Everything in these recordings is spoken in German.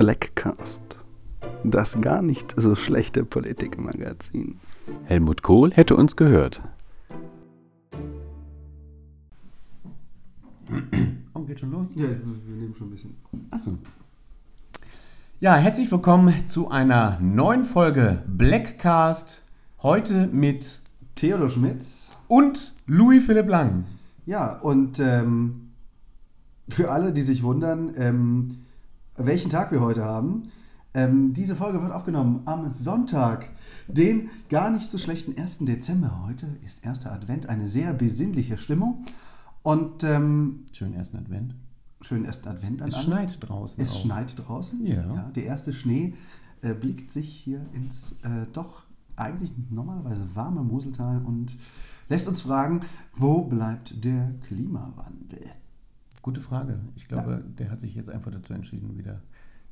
Blackcast. Das gar nicht so schlechte Politikmagazin. Helmut Kohl hätte uns gehört. Oh, geht schon los? Ja, wir nehmen schon ein bisschen. Achso. Ja, herzlich willkommen zu einer neuen Folge Blackcast. Heute mit Theodor Schmitz. und Louis Philipp Lang. Ja, und ähm, für alle, die sich wundern, ähm, welchen Tag wir heute haben, ähm, diese Folge wird aufgenommen am Sonntag, den gar nicht so schlechten 1. Dezember. Heute ist erster Advent, eine sehr besinnliche Stimmung. Und ähm, Schönen ersten Advent. schönen ersten Advent an Es schneit draußen. Es auch. schneit draußen. Ja. der erste Schnee äh, blickt sich hier ins äh, doch eigentlich normalerweise warme Moseltal und lässt uns fragen, wo bleibt der Klimawandel? Gute Frage. Ich glaube, der hat sich jetzt einfach dazu entschieden, wieder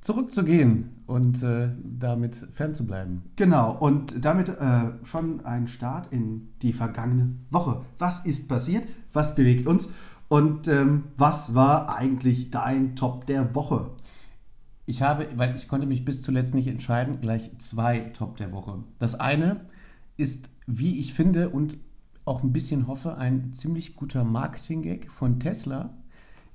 zurückzugehen und äh, damit fernzubleiben. Genau, und damit äh, schon ein Start in die vergangene Woche. Was ist passiert? Was bewegt uns? Und ähm, was war eigentlich dein Top der Woche? Ich habe, weil ich konnte mich bis zuletzt nicht entscheiden, gleich zwei Top der Woche. Das eine ist, wie ich finde und auch ein bisschen hoffe, ein ziemlich guter Marketing-Gag von Tesla,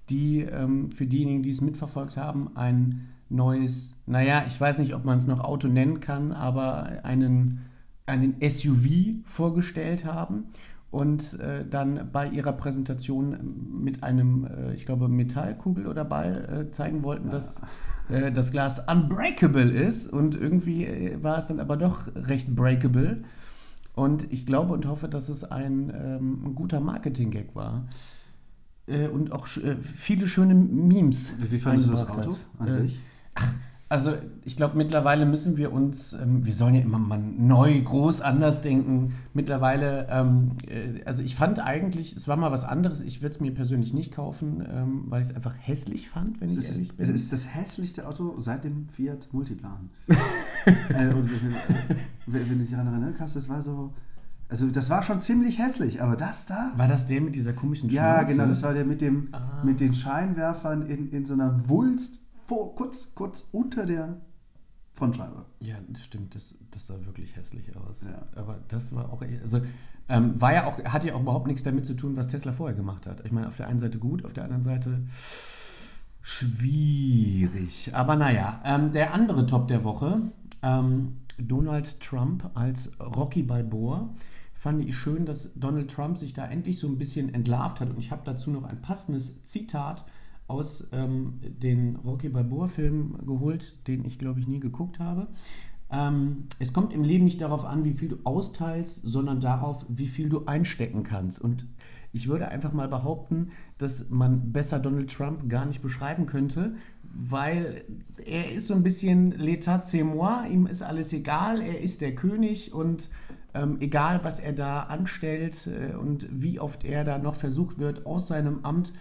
die ähm, für diejenigen, die es mitverfolgt haben, ein neues, naja, ich weiß nicht, ob man es noch Auto nennen kann, aber einen, einen SUV vorgestellt haben und äh, dann bei ihrer Präsentation mit einem, äh, ich glaube, Metallkugel oder Ball äh, zeigen wollten, dass äh, das Glas unbreakable ist und irgendwie äh, war es dann aber doch recht breakable. Und ich glaube und hoffe, dass es ein, ähm, ein guter Marketing-Gag war. Äh, und auch äh, viele schöne Memes. Wie fandest du das Auto hat. an Äh, sich? also ich glaube, mittlerweile müssen wir uns, ähm, wir sollen ja immer mal neu, groß, anders denken. Mittlerweile, ähm, äh, also ich fand eigentlich, es war mal was anderes. Ich würde es mir persönlich nicht kaufen, ähm, weil ich es einfach hässlich fand, wenn Es ich ist, ehrlich bin. es ist das hässlichste Auto seit dem Fiat Multiplan. äh, und wenn, wenn, wenn du dich daran erinnern kannst, das war so. Also, das war schon ziemlich hässlich, aber das da. war das der mit dieser komischen Ja, Schnauze? genau, das war der mit, dem, Ah. mit den Scheinwerfern in, in so einer Wulst vor, kurz, kurz unter der Frontscheibe. Ja, das stimmt, das, das sah wirklich hässlich aus. Ja. Aber das war auch, also ähm, war ja auch, hat ja auch überhaupt nichts damit zu tun, was Tesla vorher gemacht hat. Ich meine, auf der einen Seite gut, auf der anderen Seite schwierig. Aber naja, ähm, der andere Top der Woche, ähm, Donald Trump als Rocky Balboa. Fand ich schön, dass Donald Trump sich da endlich so ein bisschen entlarvt hat. Und ich habe dazu noch ein passendes Zitat aus ähm, den Rocky Balboa-Film geholt, den ich, glaube ich, nie geguckt habe. Ähm, es kommt im Leben nicht darauf an, wie viel du austeilst, sondern darauf, wie viel du einstecken kannst. Und ich würde einfach mal behaupten, dass man besser Donald Trump gar nicht beschreiben könnte, weil er ist so ein bisschen l'état c'est moi, ihm ist alles egal, er ist der König und ähm, egal, was er da anstellt äh, und wie oft er da noch versucht wird, aus seinem Amt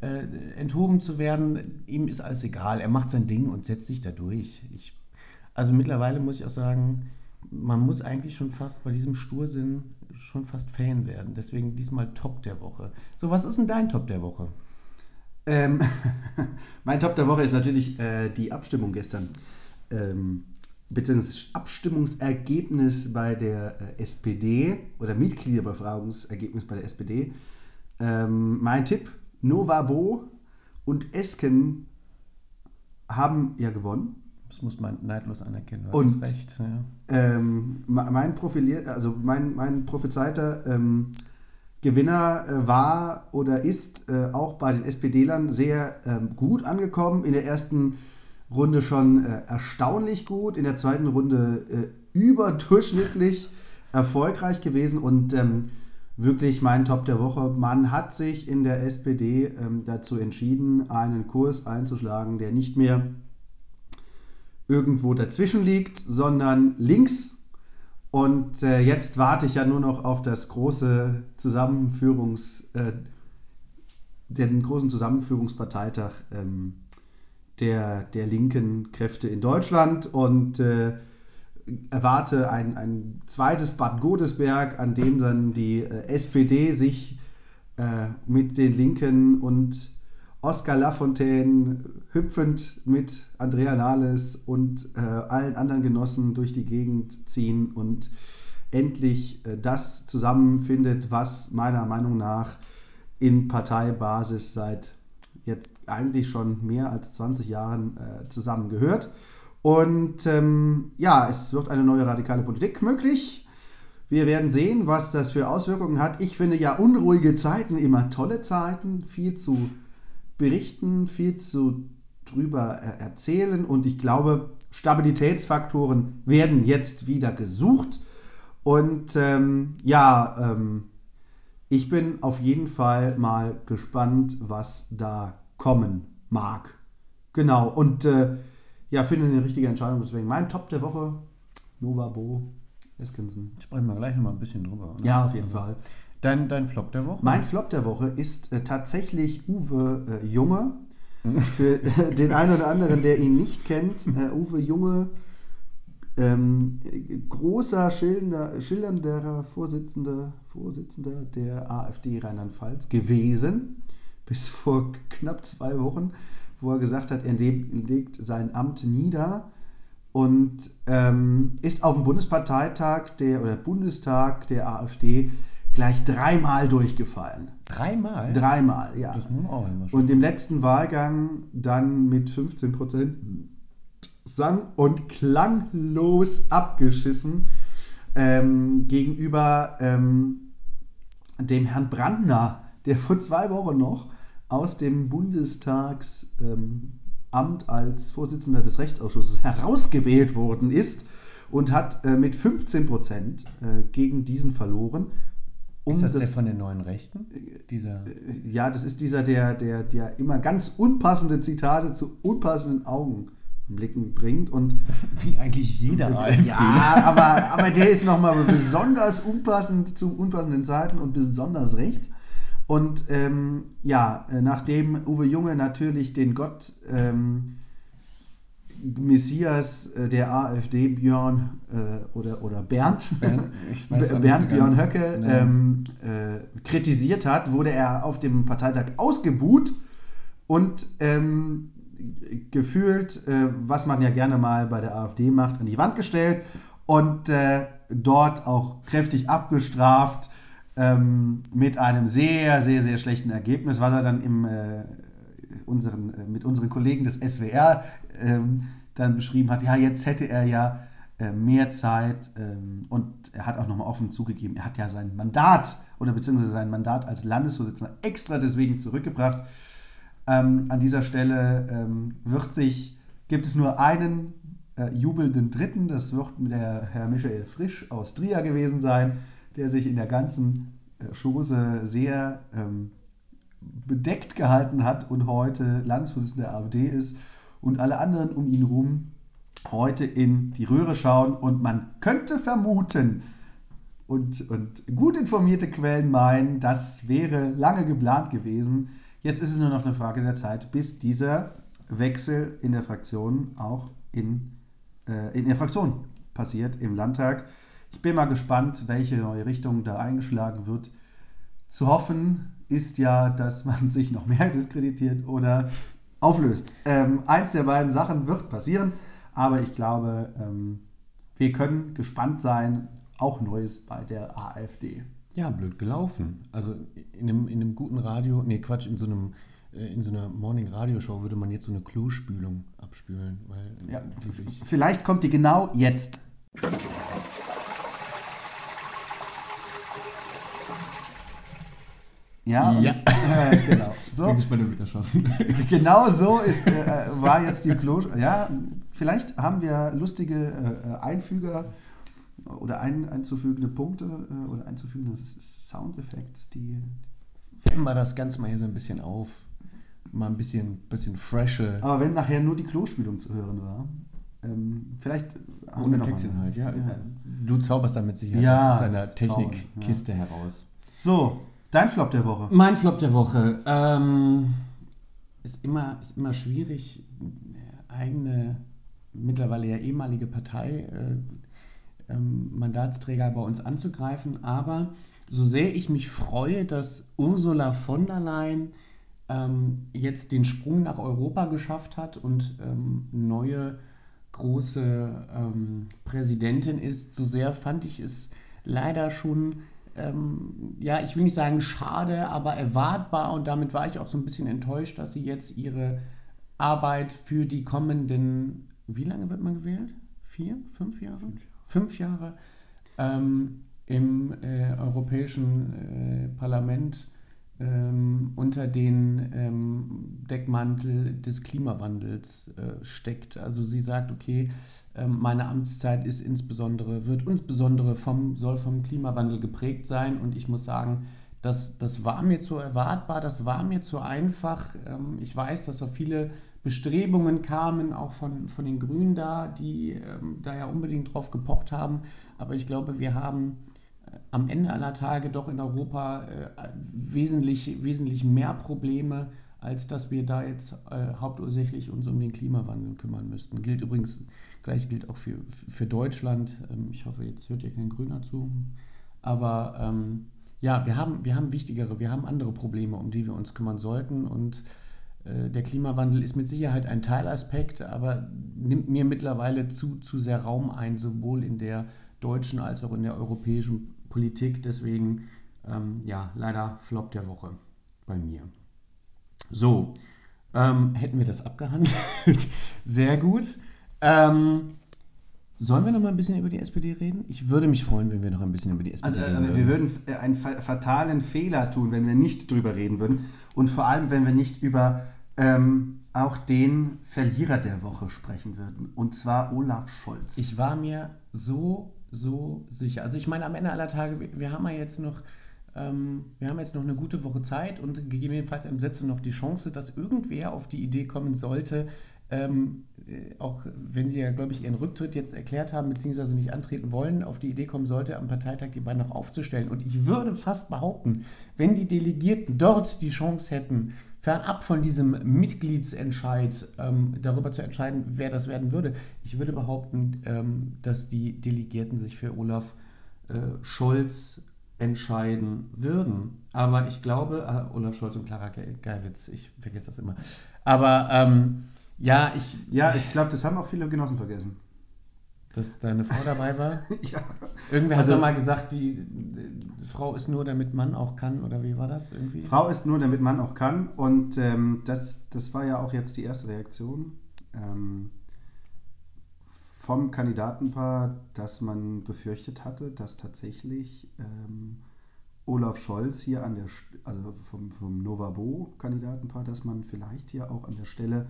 äh, enthoben zu werden, ihm ist alles egal. Er macht sein Ding und setzt sich da durch. Ich, also mittlerweile muss ich auch sagen, man muss eigentlich schon fast bei diesem Stursinn schon fast Fan werden. Deswegen diesmal Top der Woche. So, was ist denn dein Top der Woche? Ähm, mein Top der Woche ist natürlich äh, die Abstimmung gestern. Ähm, beziehungsweise das Abstimmungsergebnis bei der äh, SPD oder Mitgliederbefragungsergebnis bei der SPD. Ähm, mein Tipp: Novabo und Esken haben ja gewonnen. Das muss man neidlos anerkennen. Du Und- recht. Ja. Ähm, me- mein profilier, also mein, mein prophezeiter ähm, Gewinner äh, war oder ist äh, auch bei den SPD-Lern sehr ähm, gut angekommen. In der ersten Runde schon äh, erstaunlich gut, in der zweiten Runde äh, überdurchschnittlich erfolgreich gewesen und ähm, wirklich mein Top der Woche. Man hat sich in der SPD ähm, dazu entschieden, einen Kurs einzuschlagen, der nicht mehr irgendwo dazwischen liegt, sondern links. Und äh, jetzt warte ich ja nur noch auf das große Zusammenführungs, äh, den großen Zusammenführungsparteitag ähm, der, der linken Kräfte in Deutschland und äh, erwarte ein, ein zweites Bad Godesberg, an dem dann die äh, SPD sich äh, mit den Linken und Oscar Lafontaine hüpfend mit Andrea Nahles und äh, allen anderen Genossen durch die Gegend ziehen und endlich äh, das zusammenfindet, was meiner Meinung nach in Parteibasis seit jetzt eigentlich schon mehr als 20 Jahren äh, zusammengehört. Und ähm, ja, es wird eine neue radikale Politik möglich. Wir werden sehen, was das für Auswirkungen hat. Ich finde ja unruhige Zeiten immer tolle Zeiten, viel zu berichten, viel zu drüber äh, erzählen und ich glaube, Stabilitätsfaktoren werden jetzt wieder gesucht. Und ähm, ja, ähm, ich bin auf jeden Fall mal gespannt, was da kommen mag. Genau, und äh, ja, finde eine richtige Entscheidung. Deswegen mein Top der Woche, Nova Bo Eskinson. Sprechen wir gleich nochmal ein bisschen drüber. Oder? Ja, auf jeden Fall. Dein, dein Flop der Woche? Mein Flop der Woche ist äh, tatsächlich Uwe äh, Junge. Für äh, den einen oder anderen, der ihn nicht kennt, äh, Uwe Junge, ähm, großer schildernder, schildernder Vorsitzender, Vorsitzender der AfD Rheinland-Pfalz gewesen, bis vor knapp zwei Wochen, wo er gesagt hat, er legt sein Amt nieder und ähm, ist auf dem Bundesparteitag der oder Bundestag der AfD gleich dreimal durchgefallen. Dreimal? Dreimal, ja. Das man auch immer Und im letzten Wahlgang dann mit 15 Prozent sang- und klanglos abgeschissen ähm, gegenüber ähm, dem Herrn Brandner, der vor zwei Wochen noch aus dem Bundestagsamt ähm, als Vorsitzender des Rechtsausschusses herausgewählt worden ist und hat äh, mit 15 Prozent äh, gegen diesen verloren. Um ist das, das, der von den neuen Rechten? Dieser äh, ja, das ist dieser, der, der, der immer ganz unpassende Zitate zu unpassenden Augenblicken bringt. Und Wie eigentlich jeder AfD. Ja, aber, aber der ist nochmal besonders unpassend zu unpassenden Zeiten und besonders rechts. Und ähm, ja, nachdem Uwe Junge natürlich den Gott ähm, Messias äh, der AfD Björn äh, oder, oder Bernd, Bernd, Bernd Björn Höcke ähm, äh, kritisiert hat, wurde er auf dem Parteitag ausgebuht und ähm, gefühlt, äh, was man ja gerne mal bei der AfD macht, an die Wand gestellt und äh, dort auch kräftig abgestraft ähm, mit einem sehr, sehr, sehr schlechten Ergebnis, was er dann im, äh, unseren, äh, mit unseren Kollegen des SWR ähm, dann beschrieben hat. Ja, jetzt hätte er ja äh, mehr Zeit ähm, und er hat auch nochmal offen zugegeben, er hat ja sein Mandat oder beziehungsweise sein Mandat als Landesvorsitzender extra deswegen zurückgebracht. Ähm, an dieser Stelle ähm, wird sich, gibt es nur einen äh, jubelnden Dritten, das wird der Herr Michael Frisch aus Trier gewesen sein der sich in der ganzen äh, Chose sehr ähm, bedeckt gehalten hat und heute Landesvorsitzender der AfD ist und alle anderen um ihn herum heute in die Röhre schauen und man könnte vermuten und, und gut informierte Quellen meinen, das wäre lange geplant gewesen. Jetzt ist es nur noch eine Frage der Zeit, bis dieser Wechsel in der Fraktion auch in, äh, in der Fraktion passiert im Landtag. Ich bin mal gespannt, welche neue Richtung da eingeschlagen wird. Zu hoffen ist ja, dass man sich noch mehr diskreditiert oder auflöst. Ähm, eins der beiden Sachen wird passieren, aber ich glaube, ähm, wir können gespannt sein. Auch Neues bei der AfD. Ja, blöd gelaufen. Also in einem, in einem guten Radio, nee, Quatsch, in so einem äh, in so einer Morning Radio Show würde man jetzt so eine Klospülung abspülen, weil ja, vielleicht kommt die genau jetzt. Ja, ja. äh, genau. So. Bin wieder schaffen. genau so ist, äh, war jetzt die Klo. Ja, vielleicht haben wir lustige äh, Einfüger oder ein, einzufügende Punkte äh, oder einzufügende Soundeffekte, die. Fetten wir das Ganze mal hier so ein bisschen auf. Mal ein bisschen, bisschen frische. Aber wenn nachher nur die Klospülung zu hören war, ähm, vielleicht haben Ohne wir noch Textinhalt, ja. ja. Du zauberst damit sicher ja, aus deiner Technikkiste ja. heraus. So, Dein Flop der Woche. Mein Flop der Woche. Ähm, ist, immer, ist immer schwierig, eigene, mittlerweile ja ehemalige Partei, äh, ähm, Mandatsträger bei uns anzugreifen. Aber so sehr ich mich freue, dass Ursula von der Leyen ähm, jetzt den Sprung nach Europa geschafft hat und ähm, neue große ähm, Präsidentin ist, so sehr fand ich es leider schon, ähm, ja, ich will nicht sagen schade, aber erwartbar und damit war ich auch so ein bisschen enttäuscht, dass sie jetzt ihre Arbeit für die kommenden, wie lange wird man gewählt? Vier, fünf Jahre? Fünf Jahre. Fünf Jahre ähm, im äh, Europäischen äh, Parlament ähm, unter den ähm, Deckmantel des Klimawandels äh, steckt. Also sie sagt, okay, ähm, meine Amtszeit ist insbesondere, wird insbesondere vom, soll vom Klimawandel geprägt sein und ich muss sagen, das, das war mir zu erwartbar, das war mir zu einfach. Ähm, ich weiß, dass so viele Bestrebungen kamen, auch von, von den Grünen da, die ähm, da ja unbedingt drauf gepocht haben. Aber ich glaube, wir haben am Ende aller Tage doch in Europa äh, wesentlich, wesentlich mehr Probleme, als dass wir da jetzt äh, hauptursächlich uns um den Klimawandel kümmern müssten. Gilt übrigens, gleich gilt auch für, für Deutschland. Ähm, ich hoffe, jetzt hört ihr kein Grüner zu. Aber ähm, ja, wir haben, wir haben wichtigere, wir haben andere Probleme, um die wir uns kümmern sollten. Und äh, der Klimawandel ist mit Sicherheit ein Teilaspekt, aber nimmt mir mittlerweile zu, zu sehr Raum ein, sowohl in der deutschen als auch in der europäischen Politik. Deswegen, ähm, ja, leider Flop der Woche bei mir. So, ähm, hätten wir das abgehandelt. Sehr gut. Ähm, sollen wir noch mal ein bisschen über die SPD reden? Ich würde mich freuen, wenn wir noch ein bisschen über die SPD also, reden. Also, wir würden äh, einen fatalen Fehler tun, wenn wir nicht drüber reden würden. Und vor allem, wenn wir nicht über ähm, auch den Verlierer der Woche sprechen würden. Und zwar Olaf Scholz. Ich war mir so so sicher. Also ich meine, am Ende aller Tage, wir, haben ja jetzt noch, ähm, wir haben jetzt noch eine gute Woche Zeit und gegebenenfalls im Sätze noch die Chance, dass irgendwer auf die Idee kommen sollte, ähm, äh, auch wenn Sie ja, glaube ich, Ihren Rücktritt jetzt erklärt haben, beziehungsweise nicht antreten wollen, auf die Idee kommen sollte, am Parteitag die beiden noch aufzustellen. Und ich würde fast behaupten, wenn die Delegierten dort die Chance hätten, fernab von diesem Mitgliedsentscheid ähm, darüber zu entscheiden, wer das werden würde. Ich würde behaupten, ähm, dass die Delegierten sich für Olaf äh, Scholz entscheiden würden. Aber ich glaube, äh, Olaf Scholz und Clara Geiwitz, ich vergesse das immer. Aber ähm, ja, ich. Ja, ich glaube, das haben auch viele Genossen vergessen dass deine Frau dabei war? ja. Irgendwer also, hat mal gesagt, die, die, Frau ist nur, damit Mann auch kann, oder wie war das irgendwie? Frau ist nur, damit Mann auch kann. Und ähm, das, das war ja auch jetzt die erste Reaktion ähm, vom Kandidatenpaar, dass man befürchtet hatte, dass tatsächlich ähm, Olaf Scholz hier an der, also vom, vom Novabo-Kandidatenpaar, dass man vielleicht hier auch an der Stelle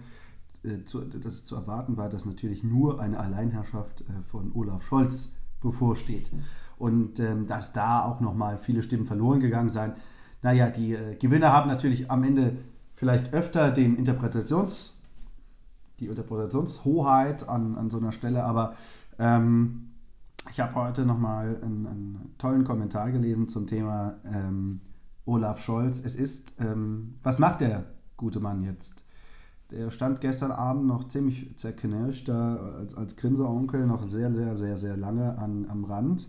äh, zu, dass zu erwarten war, dass natürlich nur eine Alleinherrschaft äh, von Olaf Scholz bevorsteht. Und ähm, dass da auch nochmal viele Stimmen verloren gegangen seien. Naja, die äh, Gewinner haben natürlich am Ende vielleicht öfter den Interpretations, die Interpretationshoheit an, an so einer Stelle, aber ähm, ich habe heute nochmal einen, einen tollen Kommentar gelesen zum Thema ähm, Olaf Scholz. Es ist, ähm, was macht der gute Mann jetzt? Der stand gestern Abend noch ziemlich zerknirscht, da als, als Grinseonkel noch sehr, sehr, sehr, sehr lange an, am Rand,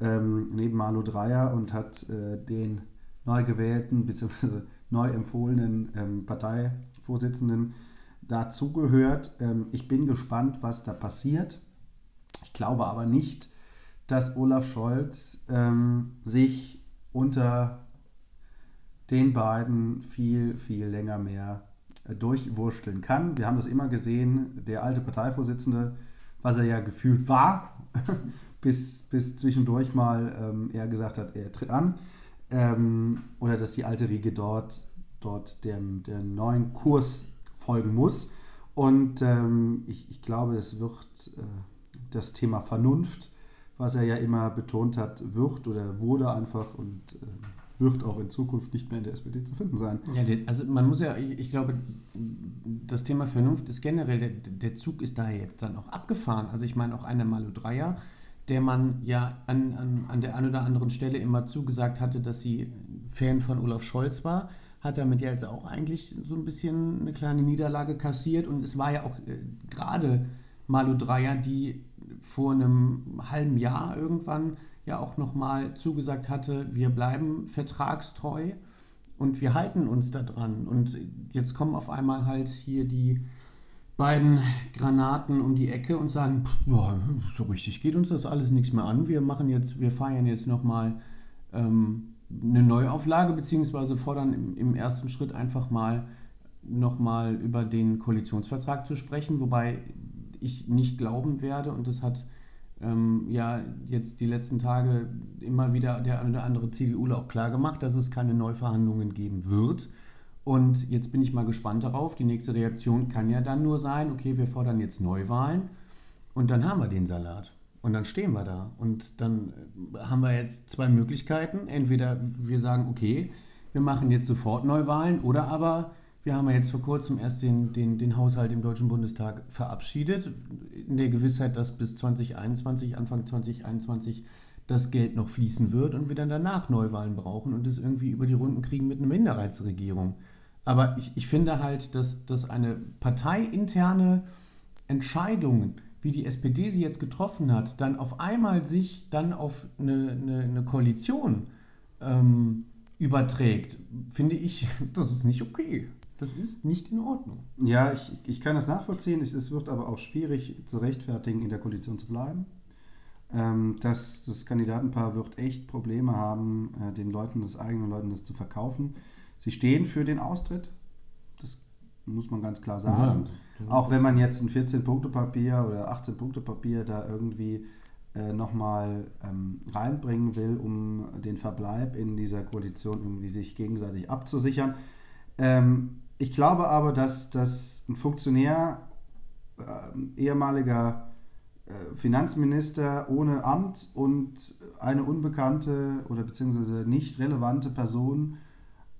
ähm, neben Malu Dreyer und hat äh, den neu gewählten bzw. neu empfohlenen ähm, Parteivorsitzenden dazugehört. Ähm, ich bin gespannt, was da passiert. Ich glaube aber nicht, dass Olaf Scholz ähm, sich unter den beiden viel, viel länger mehr durchwurschteln kann. Wir haben das immer gesehen, der alte Parteivorsitzende, was er ja gefühlt war, bis, bis zwischendurch mal ähm, er gesagt hat, er tritt an. Ähm, oder dass die alte Riege dort, dort dem, der neuen Kurs folgen muss. Und ähm, ich, ich glaube, es wird äh, das Thema Vernunft, was er ja immer betont hat, wird oder wurde einfach und äh, wird auch in Zukunft nicht mehr in der SPD zu finden sein. Ja, also man muss ja, ich, ich glaube, das Thema Vernunft ist generell, der, der, Zug ist daher jetzt dann auch abgefahren. Also ich meine auch eine Malu Dreier, der man ja an, an, an der einen oder anderen Stelle immer zugesagt hatte, dass sie Fan von Olaf Scholz war, hat damit ja jetzt auch eigentlich so ein bisschen eine kleine Niederlage kassiert und es war ja auch äh, gerade Malu Dreier, die vor einem halben Jahr irgendwann ja auch nochmal zugesagt hatte, wir bleiben vertragstreu. und wir halten uns da dran. Und jetzt kommen auf einmal halt hier die beiden Granaten um die Ecke und sagen, pff, so richtig geht uns das alles nichts mehr an. Wir machen jetzt, wir feiern jetzt nochmal ähm, eine Neuauflage, beziehungsweise fordern im, im ersten Schritt einfach mal nochmal über den Koalitionsvertrag zu sprechen, wobei ich nicht glauben werde, und das hat ähm, ja jetzt die letzten Tage immer wieder der eine oder andere CDUler auch klar gemacht, dass es keine Neuverhandlungen geben wird. Und jetzt bin ich mal gespannt darauf. Die nächste Reaktion kann ja dann nur sein, okay, wir fordern jetzt Neuwahlen und dann haben wir den Salat. Und dann stehen wir da. Und dann äh, haben wir jetzt zwei Möglichkeiten. Entweder wir sagen, okay, wir machen jetzt sofort Neuwahlen oder aber wir haben ja jetzt vor kurzem erst den, den, den Haushalt im Deutschen Bundestag verabschiedet, in der Gewissheit, dass bis 2021, Anfang 2021 das Geld noch fließen wird und wir dann danach Neuwahlen brauchen und es irgendwie über die Runden kriegen mit einer Minderheitsregierung. Aber ich, ich finde halt, dass, dass eine parteiinterne Entscheidung, wie die SPD sie jetzt getroffen hat, dann auf einmal sich dann auf eine, eine, eine Koalition ähm, überträgt, finde ich, das ist nicht okay. Das ist nicht in Ordnung. Ja, ich, ich kann das nachvollziehen. Es, es wird aber auch schwierig zu rechtfertigen, in der Koalition zu bleiben. Ähm, das, das Kandidatenpaar wird echt Probleme haben, äh, den Leuten, des eigenen Leuten das zu verkaufen. Sie stehen für den Austritt. Das muss man ganz klar sagen. Ja, auch wenn man jetzt ein 14-Punkte-Papier oder 18-Punkte-Papier da irgendwie äh, nochmal ähm, reinbringen will, um den Verbleib in dieser Koalition irgendwie sich gegenseitig abzusichern. Ähm, ich glaube aber, dass, dass ein Funktionär, äh, ehemaliger äh, Finanzminister ohne Amt und eine unbekannte oder beziehungsweise nicht relevante Person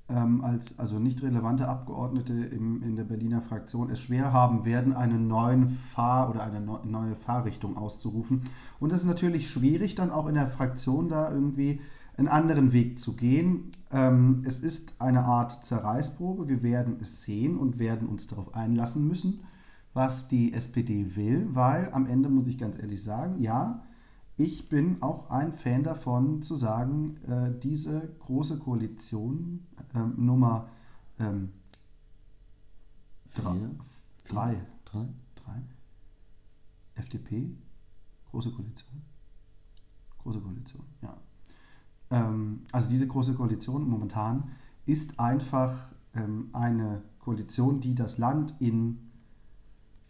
ähm, als also nicht relevante Abgeordnete im, in der Berliner Fraktion es schwer haben werden, eine neue Fahr- oder eine neue Fahrrichtung auszurufen. Und es ist natürlich schwierig, dann auch in der Fraktion da irgendwie einen anderen Weg zu gehen. Ähm, es ist eine Art Zerreißprobe. Wir werden es sehen und werden uns darauf einlassen müssen, was die SPD will, weil am Ende muss ich ganz ehrlich sagen, ja, ich bin auch ein Fan davon zu sagen, äh, diese große Koalition ähm, Nummer ähm, drei, drei, drei, drei, FDP, große Koalition, große Koalition, ja ähm, also diese große Koalition momentan ist einfach ähm, eine Koalition, die das Land in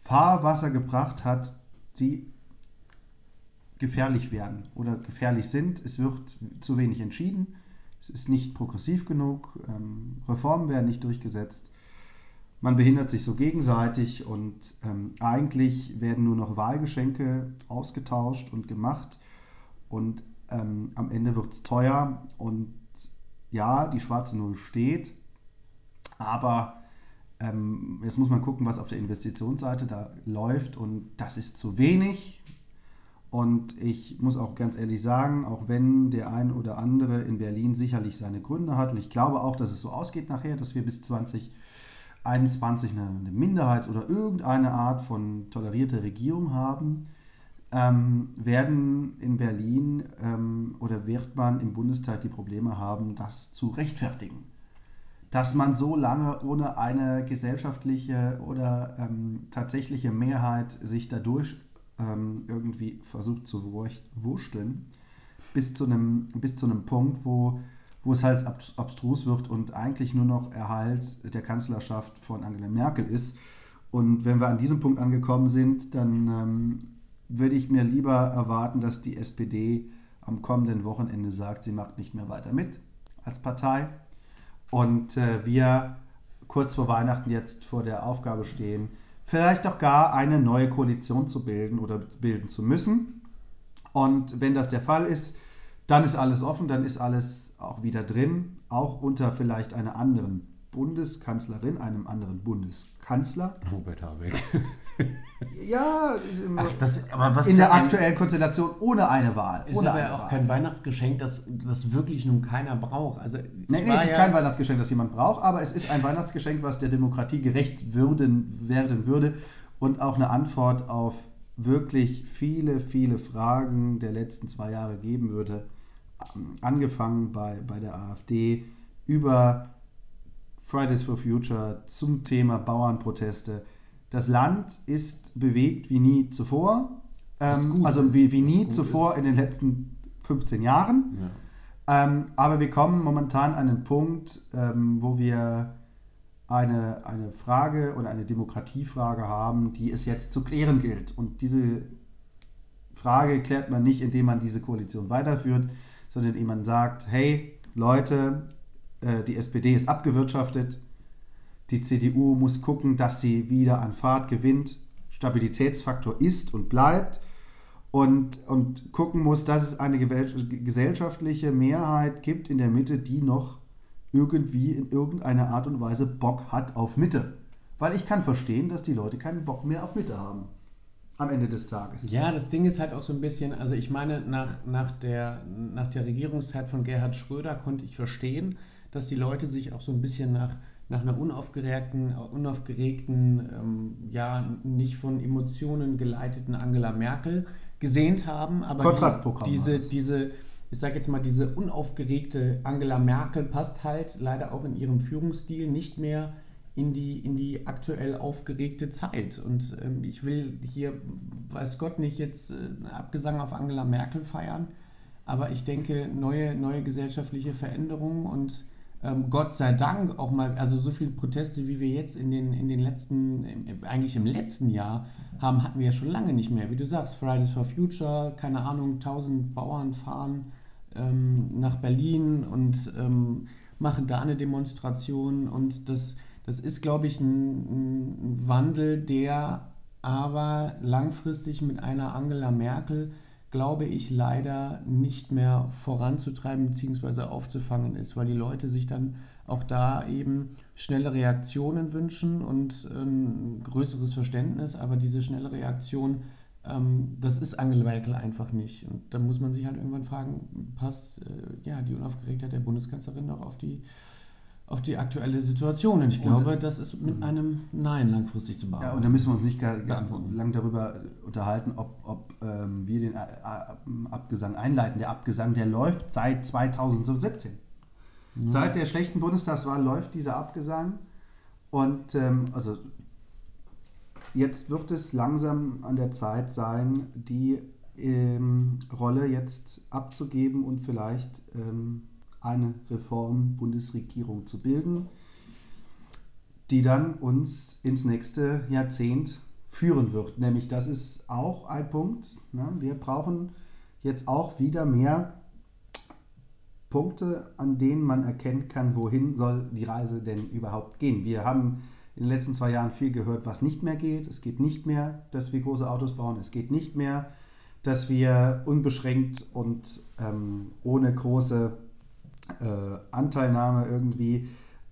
Fahrwasser gebracht hat, die gefährlich werden oder gefährlich sind. Es wird zu wenig entschieden, es ist nicht progressiv genug, ähm, Reformen werden nicht durchgesetzt, man behindert sich so gegenseitig und ähm, eigentlich werden nur noch Wahlgeschenke ausgetauscht und gemacht. Und ähm, am Ende wird es teuer und ja, die schwarze Null steht, aber ähm, jetzt muss man gucken, was auf der Investitionsseite da läuft und das ist zu wenig. Und ich muss auch ganz ehrlich sagen, auch wenn der ein oder andere in Berlin sicherlich seine Gründe hat und ich glaube auch, dass es so ausgeht nachher, dass wir bis 2021 eine, eine Minderheits- oder irgendeine Art von tolerierter Regierung haben, ähm, werden in Berlin ähm, oder wird man im Bundestag die Probleme haben, das zu rechtfertigen. Dass man so lange ohne eine gesellschaftliche oder ähm, tatsächliche Mehrheit sich dadurch ähm, irgendwie versucht zu wursteln, bis zu einem, bis zu einem Punkt, wo, wo es halt abstrus wird und eigentlich nur noch Erhalt der Kanzlerschaft von Angela Merkel ist. Und wenn wir an diesem Punkt angekommen sind, dann ähm, würde ich mir lieber erwarten, dass die SPD am kommenden Wochenende sagt, sie macht nicht mehr weiter mit als Partei. Und äh, wir kurz vor Weihnachten jetzt vor der Aufgabe stehen, vielleicht doch gar eine neue Koalition zu bilden oder bilden zu müssen. Und wenn das der Fall ist, dann ist alles offen, dann ist alles auch wieder drin, auch unter vielleicht einer anderen Bundeskanzlerin, einem anderen Bundeskanzler. Robert Habeck. ja, Ach, das, aber was in der aktuellen Konstellation ohne eine Wahl. Ist ohne aber ja auch Wahl. kein Weihnachtsgeschenk, das, das wirklich nun keiner braucht. Also, nee, nee es ist ja kein Weihnachtsgeschenk, das jemand braucht, aber es ist ein Weihnachtsgeschenk, was der Demokratie gerecht würden, werden würde und auch eine Antwort auf wirklich viele, viele Fragen der letzten zwei Jahre geben würde. Angefangen bei, bei der AfD über Fridays for Future, zum Thema Bauernproteste. Das Land ist bewegt wie nie zuvor. Ähm, also wie, wie nie zuvor ist. in den letzten 15 Jahren. Ja. Ähm, aber wir kommen momentan an einen Punkt, ähm, wo wir eine, eine Frage oder eine Demokratiefrage haben, die es jetzt zu klären gilt. Und diese Frage klärt man nicht, indem man diese Koalition weiterführt, sondern indem man sagt, hey Leute, äh, die SPD ist abgewirtschaftet, die CDU muss gucken, dass sie wieder an Fahrt gewinnt, Stabilitätsfaktor ist und bleibt und, und gucken muss, dass es eine gesellschaftliche Mehrheit gibt in der Mitte, die noch irgendwie in irgendeiner Art und Weise Bock hat auf Mitte. Weil ich kann verstehen, dass die Leute keinen Bock mehr auf Mitte haben. Am Ende des Tages. Ja, das Ding ist halt auch so ein bisschen, also ich meine, nach, nach, der, nach der Regierungszeit von Gerhard Schröder konnte ich verstehen, dass die Leute sich auch so ein bisschen nach, nach einer unaufgeregten, unaufgeregten ähm, ja, nicht von Emotionen geleiteten Angela Merkel gesehnt haben. Aber Kontrastprogramm. Die, diese, diese, ich sage jetzt mal, diese unaufgeregte Angela Merkel passt halt leider auch in ihrem Führungsstil nicht mehr in die, in die aktuell aufgeregte Zeit. Und ähm, ich will hier, weiß Gott, nicht jetzt äh, Abgesang auf Angela Merkel feiern, aber ich denke, neue, neue gesellschaftliche Veränderungen und ähm, Gott sei Dank auch mal, also so viele Proteste, wie wir jetzt in den, in den letzten, eigentlich im letzten Jahr haben, hatten wir ja schon lange nicht mehr. Wie du sagst, Fridays for Future, keine Ahnung, 1000 Bauern fahren ähm, nach Berlin und ähm, machen da eine Demonstration. Und das, das ist, glaube ich, ein, ein Wandel, der aber langfristig mit einer Angela Merkel, glaube ich, leider nicht mehr voranzutreiben bzw. aufzufangen ist, weil die Leute sich dann auch da eben schnelle Reaktionen wünschen und ein größeres Verständnis, aber diese schnelle Reaktion ähm, das ist Angela Merkel einfach nicht. Und da muss man sich halt irgendwann fragen, passt äh, ja, die Unaufgeregtheit der Bundeskanzlerin noch auf die, auf die aktuelle Situation? Und ich glaube, und, das ist mit einem Nein langfristig zu beantworten. Ja, und da müssen wir uns nicht gar, gar lang darüber unterhalten, ob, ob ähm, wir den äh, äh, Abgesang einleiten. Der Abgesang, der läuft seit 2017. Ja. Seit der schlechten Bundestagswahl läuft dieser Abgesang. Und ähm, also jetzt wird es langsam an der Zeit sein, die ähm, Rolle jetzt abzugeben und vielleicht ähm, eine Reform-Bundesregierung zu bilden, die dann uns ins nächste Jahrzehnt führen wird. Nämlich das ist auch ein Punkt. Ne? Wir brauchen jetzt auch wieder mehr Punkte, an denen man erkennen kann, wohin soll die Reise denn überhaupt gehen. Wir haben in den letzten zwei Jahren viel gehört, was nicht mehr geht. Es geht nicht mehr, dass wir große Autos bauen. Es geht nicht mehr, dass wir unbeschränkt und ähm, ohne große äh, Anteilnahme irgendwie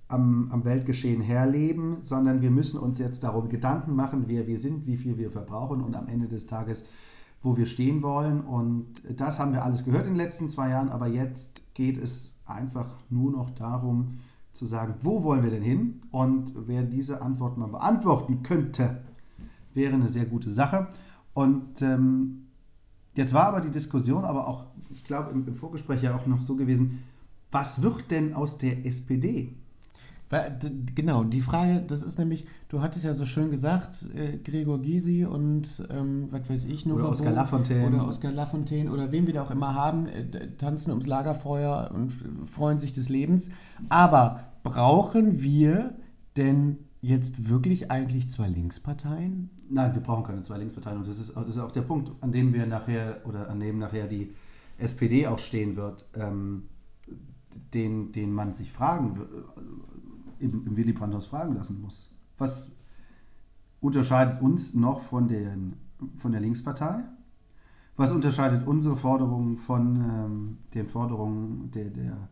am, am, Weltgeschehen herleben, sondern wir müssen uns jetzt darum Gedanken machen, wer wir sind, wie viel wir verbrauchen und am Ende des Tages, wo wir stehen wollen. Und das haben wir alles gehört in den letzten zwei Jahren, aber jetzt geht es einfach nur noch darum, zu sagen, wo wollen wir denn hin? Und wer diese Antwort mal beantworten könnte, wäre eine sehr gute Sache. Und ähm, jetzt war aber die Diskussion, aber auch, ich glaube, im, im Vorgespräch ja auch noch so gewesen, was wird denn aus der SPD? Genau, die Frage, das ist nämlich, du hattest ja so schön gesagt, äh, Gregor Gysi und ähm, was weiß ich, Nova oder Oskar Lafontaine. Oder Oskar Lafontaine oder wen wir da auch immer haben, äh, tanzen ums Lagerfeuer und freuen sich des Lebens. Aber brauchen wir denn jetzt wirklich eigentlich zwei Linksparteien? Nein, wir brauchen keine zwei Linksparteien. Und das ist, das ist auch der Punkt, an dem wir nachher oder an dem nachher die SPD auch stehen wird, ähm, den, den man sich fragen wird im, im Willy Brandt-Haus fragen lassen muss. Was unterscheidet uns noch von, den, von der Linkspartei? Was unterscheidet unsere Forderungen von ähm, den Forderungen der, der,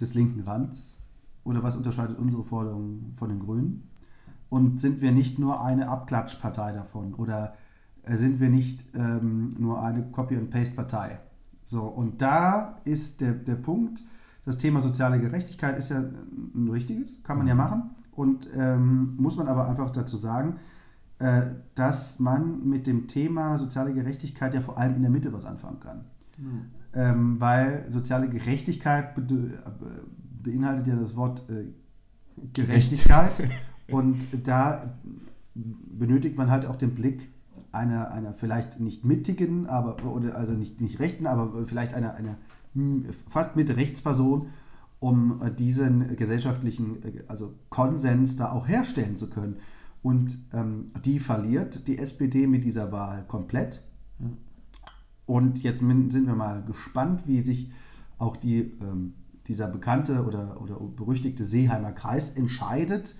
des linken Rands? Oder was unterscheidet unsere Forderungen von den Grünen? Und sind wir nicht nur eine Abklatschpartei davon? Oder äh, sind wir nicht ähm, nur eine Copy-and-Paste-Partei? So, und da ist der, der Punkt, das Thema soziale Gerechtigkeit ist ja ein richtiges, kann man ja mhm. machen. Und ähm, muss man aber einfach dazu sagen, äh, dass man mit dem Thema soziale Gerechtigkeit ja vor allem in der Mitte was anfangen kann. Mhm. Ähm, weil soziale Gerechtigkeit be beinhaltet ja das Wort äh, Gerechtigkeit. Und da benötigt man halt auch den Blick einer, einer vielleicht nicht mittigen, aber oder also nicht, nicht rechten, aber vielleicht einer, einer fast mit Rechtsperson, um äh, diesen gesellschaftlichen äh, also Konsens da auch herstellen zu können. Und ähm, die verliert die SPD mit dieser Wahl komplett. Und jetzt sind wir mal gespannt, wie sich auch die, ähm, dieser bekannte oder, oder berüchtigte Seeheimer Kreis entscheidet,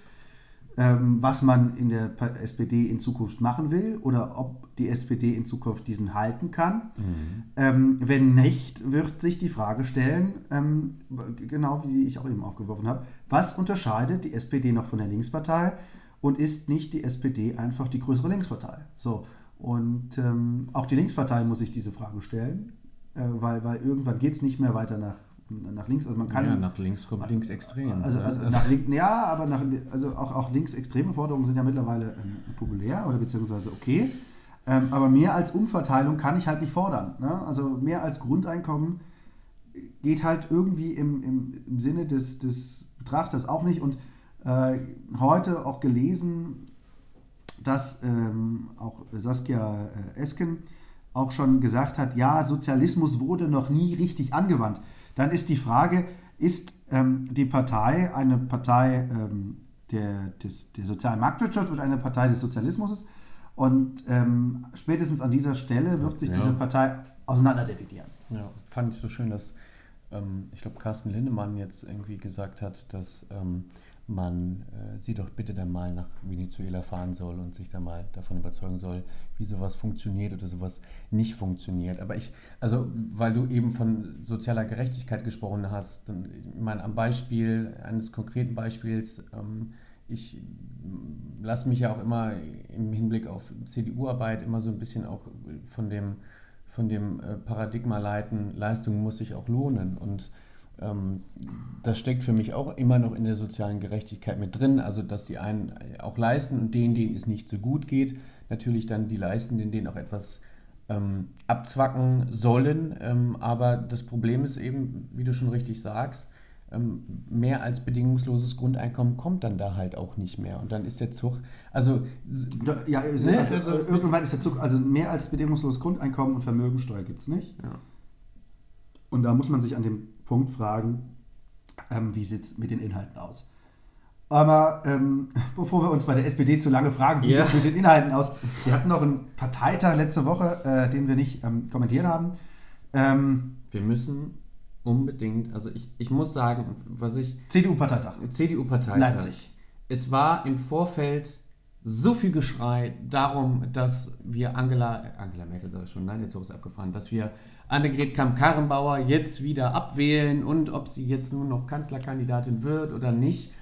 was man in der SPD in Zukunft machen will oder ob die SPD in Zukunft diesen halten kann. Mhm. Ähm, wenn nicht, wird sich die Frage stellen, ähm, genau wie ich auch eben aufgeworfen habe, was unterscheidet die SPD noch von der Linkspartei und ist nicht die SPD einfach die größere Linkspartei? So. Und ähm, auch die Linkspartei muss sich diese Frage stellen, äh, weil, weil irgendwann geht es nicht mehr weiter nach, nach links. Also man kann, ja, nach links kommt linksextrem. Also, also, also nach ja, aber nach, also auch, auch linksextreme Forderungen sind ja mittlerweile ähm, populär oder beziehungsweise okay. Ähm, aber mehr als Umverteilung kann ich halt nicht fordern. Ne? Also mehr als Grundeinkommen geht halt irgendwie im, im, im Sinne des, des Betrachters auch nicht. Und äh, heute auch gelesen, dass ähm, auch Saskia äh, Esken auch schon gesagt hat, ja, Sozialismus wurde noch nie richtig angewandt. Dann ist die Frage, ist ähm, die Partei eine Partei ähm, der, des, der sozialen Marktwirtschaft oder eine Partei des Sozialismus? Und ähm, spätestens an dieser Stelle wird sich ja. diese Partei auseinanderdividieren. Ja, fand ich so schön, dass ähm, ich glaube, Carsten Lindemann jetzt irgendwie gesagt hat, dass ähm, man äh, sie doch bitte dann mal nach Venezuela fahren soll und sich da mal davon überzeugen soll, wie sowas funktioniert oder sowas nicht funktioniert. Aber ich, also weil du eben von sozialer Gerechtigkeit gesprochen hast, dann, ich meine, am Beispiel eines konkreten Beispiels, ähm, ich lasse mich ja auch immer im Hinblick auf CDU-Arbeit immer so ein bisschen auch von dem, von dem äh, Paradigma leiten, Leistung muss sich auch lohnen und das steckt für mich auch immer noch in der sozialen Gerechtigkeit mit drin. Also, dass die einen auch leisten und denen, denen es nicht so gut geht, natürlich dann die Leistenden, denen auch etwas ähm, abzwacken sollen. Ähm, aber das Problem ist eben, wie du schon richtig sagst, ähm, mehr als bedingungsloses Grundeinkommen kommt dann da halt auch nicht mehr. Und dann ist der Zug, also. Ja, also, ne, also, also, irgendwann ist der Zug, also mehr als bedingungsloses Grundeinkommen und Vermögensteuer gibt es nicht. Ja. Und da muss man sich an dem Punkt fragen, ähm, wie sieht es mit den Inhalten aus? Aber ähm, bevor wir uns bei der SPD zu lange fragen, wie yeah. sieht es mit den Inhalten aus? Wir hatten noch einen Parteitag letzte Woche, äh, den wir nicht ähm, kommentiert haben. Ähm, wir müssen unbedingt, also ich, ich muss sagen, was ich. CDU-Parteitag. CDU-Parteitag. Leipzig. Es war im Vorfeld so viel Geschrei darum, dass wir Angela, Angela Merkel sage ich schon, nein, Zug ist abgefahren, dass wir Annegret Kamm-Karrenbauer jetzt wieder abwählen und ob sie jetzt nun noch Kanzlerkandidatin wird oder nicht.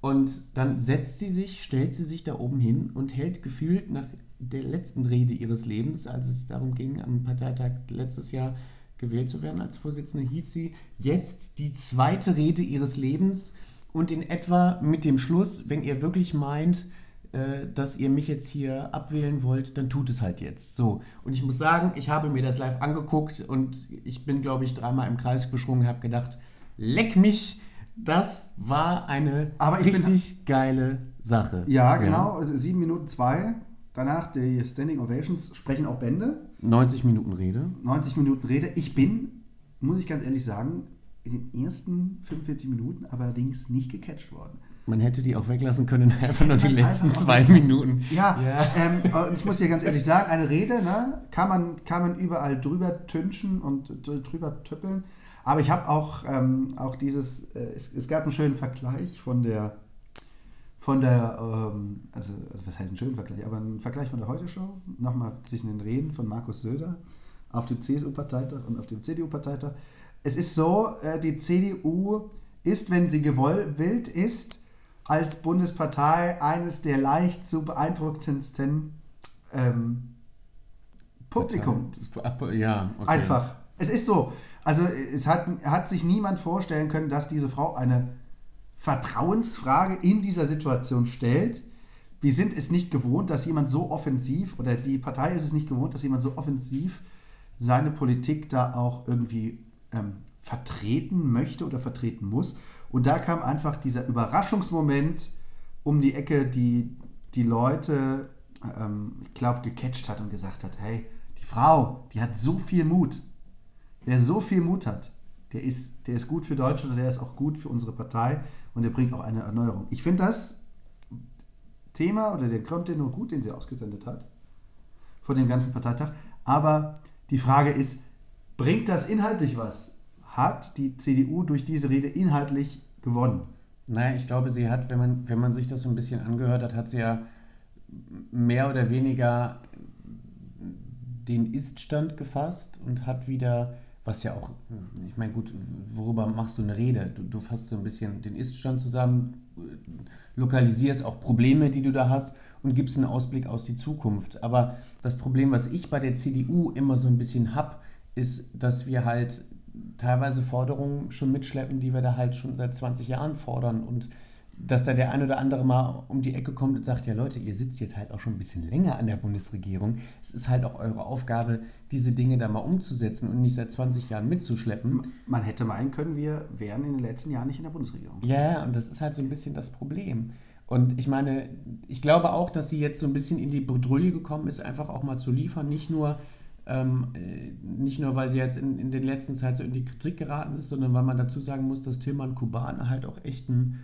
Und dann setzt sie sich, stellt sie sich da oben hin und hält gefühlt nach der letzten Rede ihres Lebens, als es darum ging, am Parteitag letztes Jahr gewählt zu werden als Vorsitzende, hielt sie jetzt die zweite Rede ihres Lebens und in etwa mit dem Schluss, wenn ihr wirklich meint, äh, dass ihr mich jetzt hier abwählen wollt, dann tut es halt jetzt. So. Und ich muss sagen, ich habe mir das live angeguckt und ich bin, glaube ich, dreimal im Kreis gesprungen, und habe gedacht, leck mich, das war eine richtig bin, geile Sache. Ja, genau. Also sieben Minuten zwei. Danach die Standing Ovations sprechen auch Bände. 90 Minuten Rede. 90 Minuten Rede. Ich bin, muss ich ganz ehrlich sagen, in den ersten 45 Minuten allerdings nicht gecatcht worden. Man hätte die auch weglassen können, einfach nur die letzten zwei Minuten. Ja, ja. Ähm, ich muss hier ganz ehrlich sagen, eine Rede ne, kann, man, kann man überall drüber tünchen und drüber tüppeln. Aber ich habe auch, ähm, auch dieses, äh, es, es, gab einen schönen Vergleich von der, von der, ähm, also, also, was heißt ein schöner Vergleich, aber ein Vergleich von der Heute-Show, nochmal zwischen den Reden von Markus Söder auf dem CSU-Parteitag und auf dem CDU-Parteitag. Es ist so, äh, die CDU ist, wenn sie gewollt ist, als Bundespartei eines der leicht zu beeindruckendsten ähm, Publikums. Ja, okay. Einfach. Es ist so. Also es hat, hat sich niemand vorstellen können, dass diese Frau eine Vertrauensfrage in dieser Situation stellt. Wir sind es nicht gewohnt, dass jemand so offensiv, oder die Partei ist es nicht gewohnt, dass jemand so offensiv seine Politik da auch irgendwie ähm, vertreten möchte oder vertreten muss. Und da kam einfach dieser Überraschungsmoment um die Ecke, die die Leute, ähm, ich glaube, gecatcht hat und gesagt hat, hey, die Frau, die hat so viel Mut. Wer so viel Mut hat, der ist, der ist gut für Deutschland und der ist auch gut für unsere Partei und der bringt auch eine Erneuerung. Ich finde das Thema oder der Content nur gut, den sie ausgesendet hat, vor dem ganzen Parteitag. Aber die Frage ist, bringt das inhaltlich was? Hat die CDU durch diese Rede inhaltlich gewonnen? Naja, ich glaube, sie hat, wenn man, wenn man sich das so ein bisschen angehört hat, hat sie ja mehr oder weniger den Iststand gefasst und hat wieder was ja auch, ich meine, gut, worüber machst du eine Rede? Du, du fasst so ein bisschen den Iststand zusammen, lokalisierst auch Probleme, die du da hast und gibst einen Ausblick aus die Zukunft. Aber das Problem, was ich bei der CDU immer so ein bisschen habe, ist, dass wir halt teilweise Forderungen schon mitschleppen, die wir da halt schon seit 20 Jahren fordern und dass da der ein oder andere mal um die Ecke kommt und sagt, ja Leute, ihr sitzt jetzt halt auch schon ein bisschen länger an der Bundesregierung. Es ist halt auch eure Aufgabe, diese Dinge da mal umzusetzen und nicht seit 20 Jahren mitzuschleppen. Man hätte meinen können, wir wären in den letzten Jahren nicht in der Bundesregierung. Ja, und das ist halt so ein bisschen das Problem. Und ich meine, ich glaube auch, dass sie jetzt so ein bisschen in die Bredouille gekommen ist, einfach auch mal zu liefern. Nicht nur, ähm, äh, nicht nur weil sie jetzt in, in der letzten Zeit so in die Kritik geraten ist, sondern weil man dazu sagen muss, dass Tilman Kuban halt auch echt ein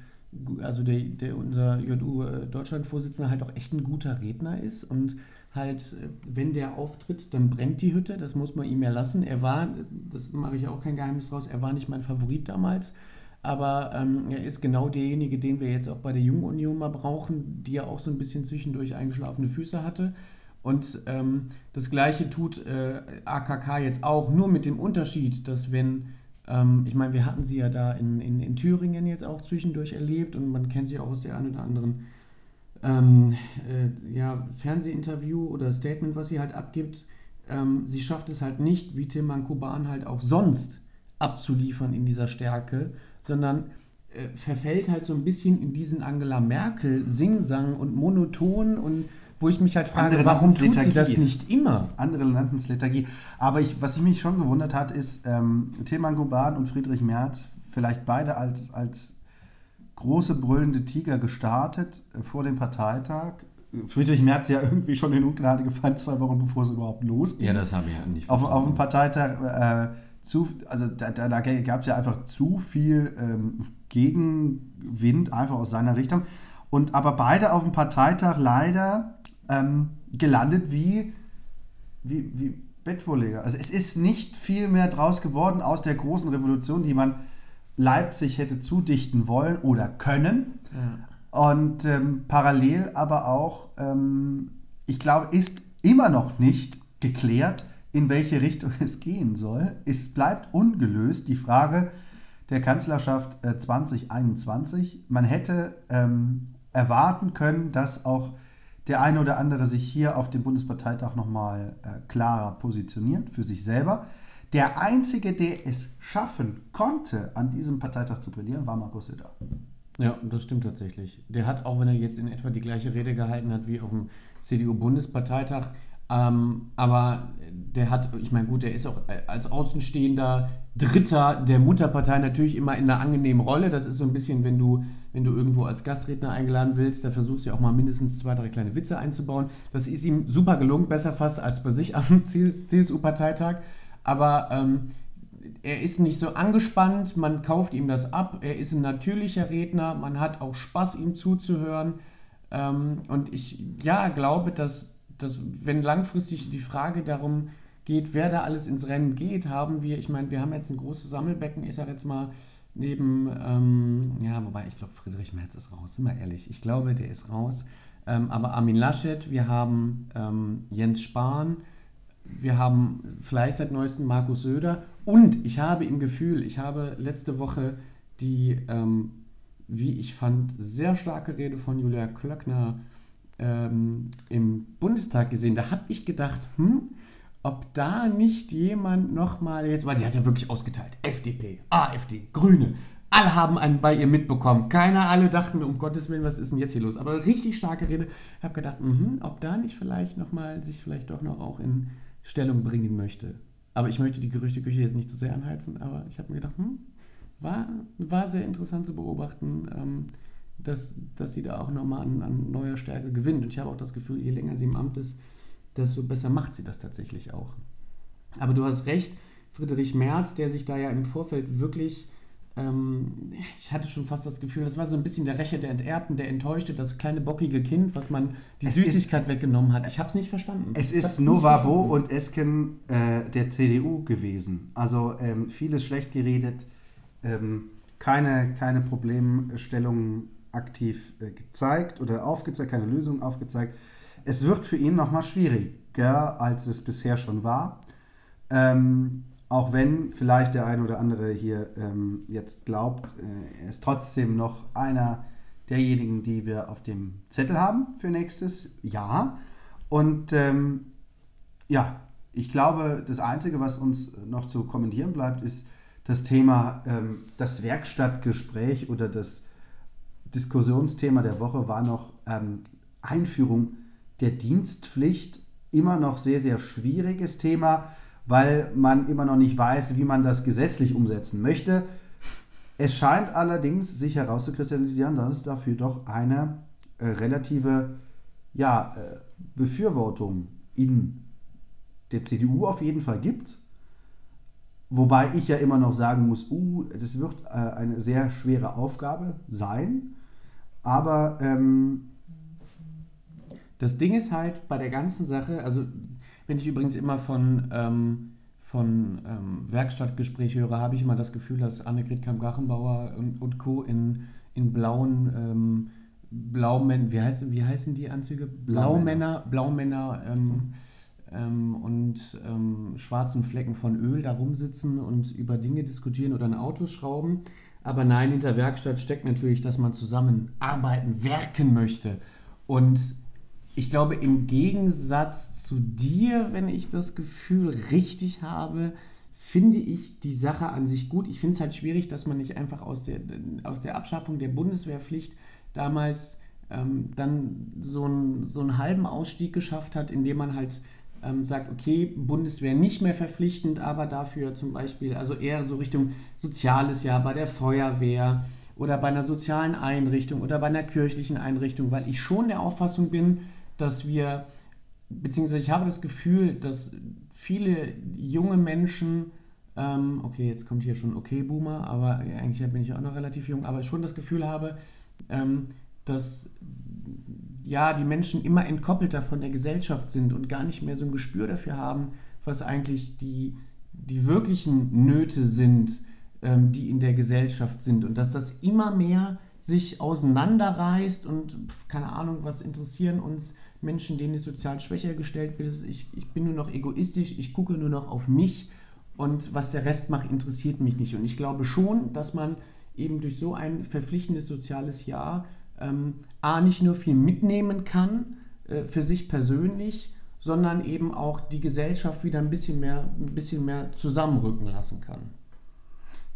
also der, der unser JU äh, Deutschland-Vorsitzender halt auch echt ein guter Redner ist und halt, äh, wenn der auftritt, dann brennt die Hütte, das muss man ihm ja lassen. Er war, das mache ich auch kein Geheimnis raus, er war nicht mein Favorit damals, aber ähm, er ist genau derjenige, den wir jetzt auch bei der Jungen Union mal brauchen, die ja auch so ein bisschen zwischendurch eingeschlafene Füße hatte. Und ähm, das gleiche tut äh, AKK jetzt auch, nur mit dem Unterschied, dass wenn ähm, ich meine, wir hatten sie ja da in, in, in Thüringen jetzt auch zwischendurch erlebt und man kennt sie auch aus der einen oder anderen ähm, äh, ja, Fernsehinterview oder Statement, was sie halt abgibt. Ähm, sie schafft es halt nicht, wie Tilman Kuban halt auch sonst abzuliefern in dieser Stärke, sondern äh, verfällt halt so ein bisschen in diesen Angela Merkel Singsang und monoton und wo ich mich halt frage, Andere warum tut sie das nicht immer? Andere nannten es Lethargie. Aber ich, was ich mich schon gewundert hat, ist ähm, Tilman Goban und Friedrich Merz, vielleicht beide als, als große brüllende Tiger gestartet äh, vor dem Parteitag. Friedrich Merz ja irgendwie schon in Ungnade gefallen, zwei Wochen bevor es überhaupt losging. Ja, das habe ich ja nicht auf, auf dem Parteitag, äh, zu, also da, da, da gab es ja einfach zu viel ähm, Gegenwind einfach aus seiner Richtung. Und aber beide auf dem Parteitag leider ähm, gelandet wie, wie, wie Bettvorleger. Also es ist nicht viel mehr draus geworden aus der großen Revolution, die man Leipzig hätte zudichten wollen oder können. Ja. Und ähm, parallel aber auch, ähm, ich glaube, ist immer noch nicht geklärt, in welche Richtung es gehen soll. Es bleibt ungelöst die Frage der Kanzlerschaft äh, 2021. Man hätte ähm, erwarten können, dass auch der eine oder andere sich hier auf dem Bundesparteitag nochmal äh, klarer positioniert für sich selber. Der Einzige, der es schaffen konnte, an diesem Parteitag zu brillieren, war Markus Söder. Ja, das stimmt tatsächlich. Der hat, auch wenn er jetzt in etwa die gleiche Rede gehalten hat wie auf dem CDU-Bundesparteitag, ähm, aber der hat, ich meine, gut, der ist auch äh, als Außenstehender Dritter der Mutterpartei natürlich immer in einer angenehmen Rolle. Das ist so ein bisschen, wenn du, wenn du irgendwo als Gastredner eingeladen willst, da versuchst du ja auch mal mindestens zwei, drei kleine Witze einzubauen. Das ist ihm super gelungen, besser fast als bei sich am CSU-Parteitag. Aber ähm, er ist nicht so angespannt, man kauft ihm das ab, er ist ein natürlicher Redner, man hat auch Spaß, ihm zuzuhören. Ähm, und ich ja glaube, dass dass, wenn langfristig die Frage darum geht, wer da alles ins Rennen geht, haben wir, ich meine, wir haben jetzt ein großes Sammelbecken, ich sage jetzt mal, neben, ähm, ja, wobei ich glaube, Friedrich Merz ist raus, sind wir ehrlich. Ich glaube, der ist raus. Ähm, aber Armin Laschet, wir haben ähm, Jens Spahn, wir haben vielleicht seit neuestem Markus Söder und ich habe im Gefühl, ich habe letzte Woche die, ähm, wie ich fand, sehr starke Rede von Julia Klöckner ähm, im Bundestag gesehen. Da habe ich gedacht, hm, ob da nicht jemand nochmal jetzt, weil sie hat ja wirklich ausgeteilt, FDP, AfD, Grüne, alle haben einen bei ihr mitbekommen. Keiner, alle dachten, um Gottes Willen, was ist denn jetzt hier los? Aber richtig starke Rede. Ich habe gedacht, mh, ob da nicht vielleicht nochmal sich vielleicht doch noch auch in Stellung bringen möchte. Aber ich möchte die Gerüchteküche jetzt nicht zu sehr anheizen, aber ich habe mir gedacht, hm, war, war sehr interessant zu beobachten, ähm, dass, dass sie da auch nochmal an, an neuer Stärke gewinnt. Und ich habe auch das Gefühl, je länger sie im Amt ist, desto besser macht sie das tatsächlich auch. Aber du hast recht, Friedrich Merz, der sich da ja im Vorfeld wirklich ähm, ich hatte schon fast das Gefühl, das war so ein bisschen der Rächer der Enterbten, der Enttäuschte, das kleine bockige Kind, was man die es Süßigkeit ist, weggenommen hat. Ich habe es nicht verstanden. Es ist Novabo und Esken äh, der CDU gewesen. Also ähm, vieles schlecht geredet, ähm, keine, keine Problemstellungen aktiv äh, gezeigt oder aufgezeigt, keine Lösungen aufgezeigt. Es wird für ihn nochmal schwieriger, als es bisher schon war. Ähm, auch wenn vielleicht der eine oder andere hier ähm, jetzt glaubt, äh, er ist trotzdem noch einer derjenigen, die wir auf dem Zettel haben für nächstes Jahr. Und ähm, ja, ich glaube, das Einzige, was uns noch zu kommentieren bleibt, ist das Thema, ähm, das Werkstattgespräch oder das Diskussionsthema der Woche war noch ähm, Einführung der Dienstpflicht. Immer noch sehr, sehr schwieriges Thema weil man immer noch nicht weiß, wie man das gesetzlich umsetzen möchte. Es scheint allerdings sich herauszukristallisieren, dass es dafür doch eine äh, relative ja, äh, Befürwortung in der CDU auf jeden Fall gibt. Wobei ich ja immer noch sagen muss, uh, das wird äh, eine sehr schwere Aufgabe sein. Aber ähm, das Ding ist halt bei der ganzen Sache, also wenn ich übrigens immer von, ähm, von ähm, Werkstattgespräch höre, habe ich immer das Gefühl, dass Annegret Kamm-Grachenbauer und, und Co. in, in blauen ähm, Blaumänner, wie, heißt, wie heißen die Anzüge? Blaumänner, Blaumänner ähm, ähm, und ähm, schwarzen Flecken von Öl da rumsitzen und über Dinge diskutieren oder an Autos schrauben. Aber nein, hinter Werkstatt steckt natürlich, dass man zusammen arbeiten, werken möchte. Und ich glaube, im Gegensatz zu dir, wenn ich das Gefühl richtig habe, finde ich die Sache an sich gut. Ich finde es halt schwierig, dass man nicht einfach aus der, aus der Abschaffung der Bundeswehrpflicht damals ähm, dann so, ein, so einen halben Ausstieg geschafft hat, indem man halt ähm, sagt, okay, Bundeswehr nicht mehr verpflichtend, aber dafür zum Beispiel, also eher so Richtung soziales Jahr bei der Feuerwehr oder bei einer sozialen Einrichtung oder bei einer kirchlichen Einrichtung, weil ich schon der Auffassung bin, dass wir, beziehungsweise ich habe das Gefühl, dass viele junge Menschen, ähm, okay, jetzt kommt hier schon okay Boomer, aber eigentlich bin ich auch noch relativ jung, aber schon das Gefühl habe, ähm, dass ja, die Menschen immer entkoppelter von der Gesellschaft sind und gar nicht mehr so ein Gespür dafür haben, was eigentlich die, die wirklichen Nöte sind, ähm, die in der Gesellschaft sind. Und dass das immer mehr sich auseinanderreißt und pf, keine Ahnung, was interessieren uns Menschen, denen ich sozial schwächer gestellt bin. Ich, ich bin nur noch egoistisch, ich gucke nur noch auf mich und was der Rest macht, interessiert mich nicht. Und ich glaube schon, dass man eben durch so ein verpflichtendes soziales Jahr ähm, A, nicht nur viel mitnehmen kann äh, für sich persönlich, sondern eben auch die Gesellschaft wieder ein bisschen mehr, ein bisschen mehr zusammenrücken lassen kann.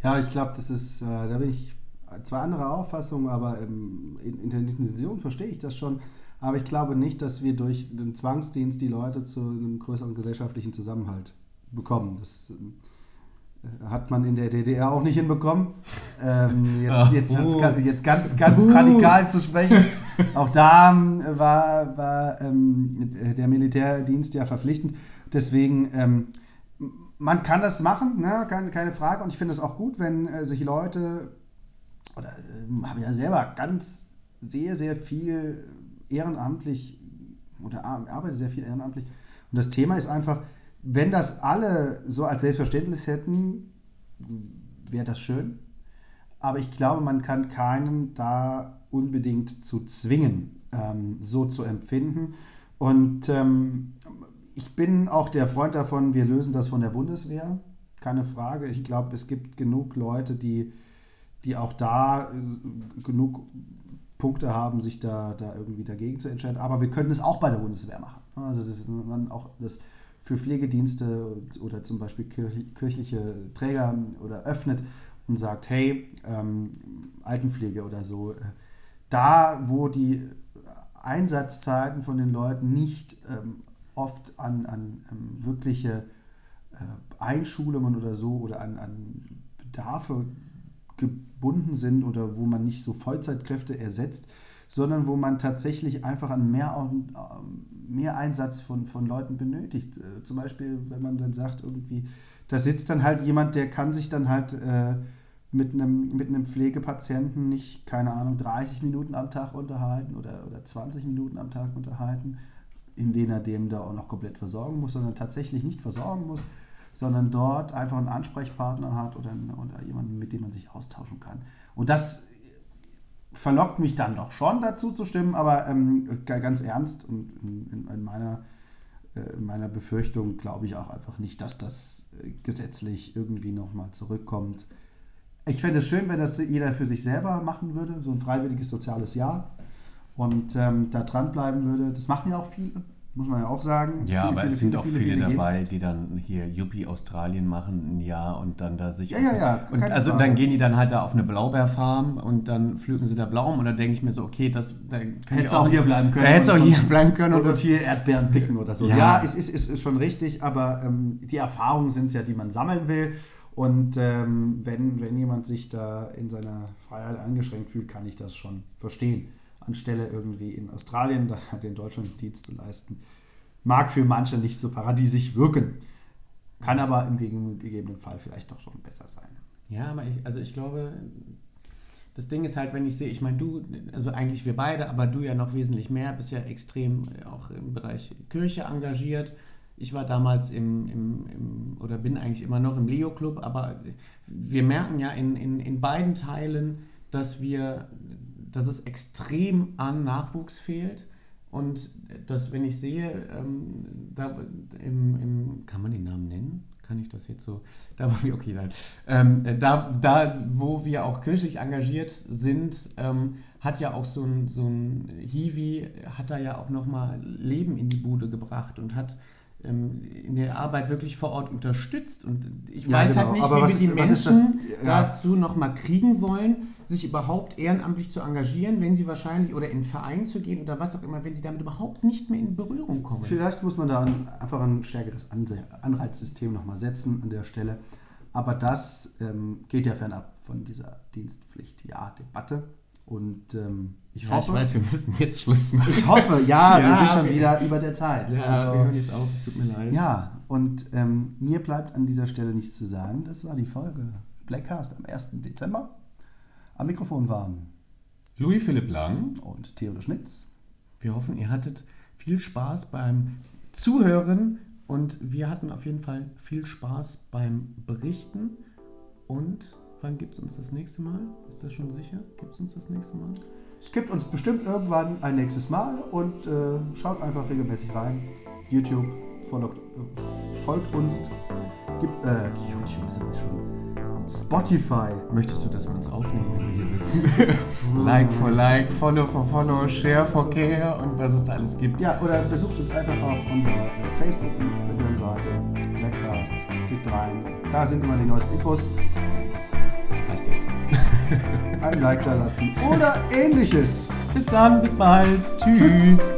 Ja, ich glaube, das ist, äh, da bin ich zwei andere Auffassungen, aber ähm, in, in der Intention verstehe ich das schon. Aber ich glaube nicht, dass wir durch den Zwangsdienst die Leute zu einem größeren gesellschaftlichen Zusammenhalt bekommen. Das äh, hat man in der DDR auch nicht hinbekommen. Ähm, jetzt, Ach, jetzt, uh. jetzt, ganz, ganz uh. radikal zu sprechen. Auch da ähm, war, war ähm, der Militärdienst ja verpflichtend. Deswegen, ähm, man kann das machen, ne? keine, keine Frage. Und ich finde es auch gut, wenn äh, sich Leute, oder äh, habe ja selber ganz sehr, sehr viel ehrenamtlich oder arbeite sehr viel ehrenamtlich. Und das Thema ist einfach, wenn das alle so als Selbstverständnis hätten, wäre das schön. Aber ich glaube, man kann keinen da unbedingt zu zwingen, ähm, so zu empfinden. Und ähm, ich bin auch der Freund davon, wir lösen das von der Bundeswehr. Keine Frage. Ich glaube, es gibt genug Leute, die, die auch da äh, genug Punkte haben, sich da, da irgendwie dagegen zu entscheiden. Aber wir können es auch bei der Bundeswehr machen. Also das, man auch das für Pflegedienste oder zum Beispiel kirchliche Träger oder öffnet und sagt, hey, ähm, Altenpflege oder so, äh, da wo die Einsatzzeiten von den Leuten nicht ähm, oft an, an ähm, wirkliche äh, Einschulungen oder so oder an, an Bedarfe gebunden sind oder wo man nicht so Vollzeitkräfte ersetzt, sondern wo man tatsächlich einfach einen mehr, mehr Einsatz von, von Leuten benötigt. Äh, zum Beispiel, wenn man dann sagt, irgendwie, da sitzt dann halt jemand, der kann sich dann halt äh, mit einem, mit einem Pflegepatienten nicht, keine Ahnung, 30 Minuten am Tag unterhalten oder, oder 20 Minuten am Tag unterhalten, in denen er dem da auch noch komplett versorgen muss, sondern tatsächlich nicht versorgen muss, sondern dort einfach einen Ansprechpartner hat oder, oder jemanden, mit dem man sich austauschen kann. Und das verlockt mich dann doch schon dazu zu stimmen, aber ähm, ganz ernst und in, in, in meiner äh, in meiner Befürchtung glaube ich auch einfach nicht, dass das äh, gesetzlich irgendwie nochmal zurückkommt. Ich fände es schön, wenn das jeder für sich selber machen würde, so ein freiwilliges soziales Jahr und ähm, da dranbleiben würde. Das machen ja auch viele muss man ja auch sagen. Ja, viele, aber viele, es sind viele, auch viele, dabei, gehen. die dann hier Yuppie Australien machen ein Jahr und dann da sich. Ja, ja, ja. Und also Frage. dann gehen die dann halt da auf eine Blaubeerfarm und dann pflücken sie da Blauben und dann denke ich mir so, okay, das da Hättest auch, auch hier bleiben können. Da hättest auch hier bleiben können. Und, und hier Erdbeeren picken oder so. Ja, ja es ist, ist, ist schon richtig, aber ähm, die Erfahrungen sind es ja, die man sammeln will. Und ähm, wenn, wenn jemand sich da in seiner Freiheit eingeschränkt fühlt, kann ich das schon verstehen anstelle irgendwie in Australien den Deutschland Dienst zu leisten, mag für manche nicht so paradiesig wirken. Kann aber im gegebenen Fall vielleicht doch schon besser sein. Ja, aber ich, also ich glaube, das Ding ist halt, wenn ich sehe, ich meine, du, also eigentlich wir beide, aber du ja noch wesentlich mehr, bist ja extrem auch im Bereich Kirche engagiert. Ich war damals im, im, im oder bin eigentlich immer noch im Leo-Club, aber wir merken ja in, in, in beiden Teilen, dass wir dass es extrem an Nachwuchs fehlt. Und dass, wenn ich sehe, ähm, da im, im, kann man den Namen nennen? Kann ich das jetzt so? Da, wo wir, okay, nein. Ähm, da, da, wo wir auch kirchlich engagiert sind, ähm, hat ja auch so ein, so ein Hiwi, hat da ja auch nochmal Leben in die Bude gebracht und hat in der Arbeit wirklich vor Ort unterstützt. Und ich ja, weiß halt genau. halt nicht, wie wir die Menschen ja. dazu nochmal kriegen wollen, sich überhaupt ehrenamtlich zu engagieren, wenn sie wahrscheinlich oder in einen Verein zu gehen oder was auch immer, wenn sie damit überhaupt nicht mehr in Berührung kommen. Vielleicht muss man da ein, einfach ein stärkeres Anreizsystem nochmal setzen an der Stelle. Aber das ähm, geht ja fernab von dieser Dienstpflicht-Ja-Debatte. Und ähm, ich ja, hoffe. Ich weiß, wir müssen jetzt Schluss machen. Ich hoffe, ja, ja wir sind schon wieder über der Zeit. Ja, also, wir hören jetzt auf, es tut mir leid. Ja, und ähm, mir bleibt an dieser Stelle nichts zu sagen. Das war die Folge Blackcast am 1. Dezember. Am Mikrofon waren Louis Philipp Lang und Theodor Schmitz. Wir hoffen, ihr hattet viel Spaß beim Zuhören und wir hatten auf jeden Fall viel Spaß beim Berichten. Und wann gibt es uns das nächste Mal? Ist das schon sicher? Gibt es uns das nächste Mal? Es gibt uns bestimmt irgendwann ein nächstes Mal und äh, schaut einfach regelmäßig rein. YouTube folgt, äh, folgt uns. Gibt, äh, YouTube sind wir schon. Spotify. Möchtest du, dass wir uns aufnehmen, wenn wir hier sitzen? like for like, follow for follow, share for care und was es da alles gibt. Ja, oder besucht uns einfach auf unserer Facebook- und Instagram-Seite Blackcast. Klickt rein. Da sind immer die neuesten Infos. Ein Like da lassen. Oder ähnliches. Bis dann, bis bald. Tschüss. Tschüss.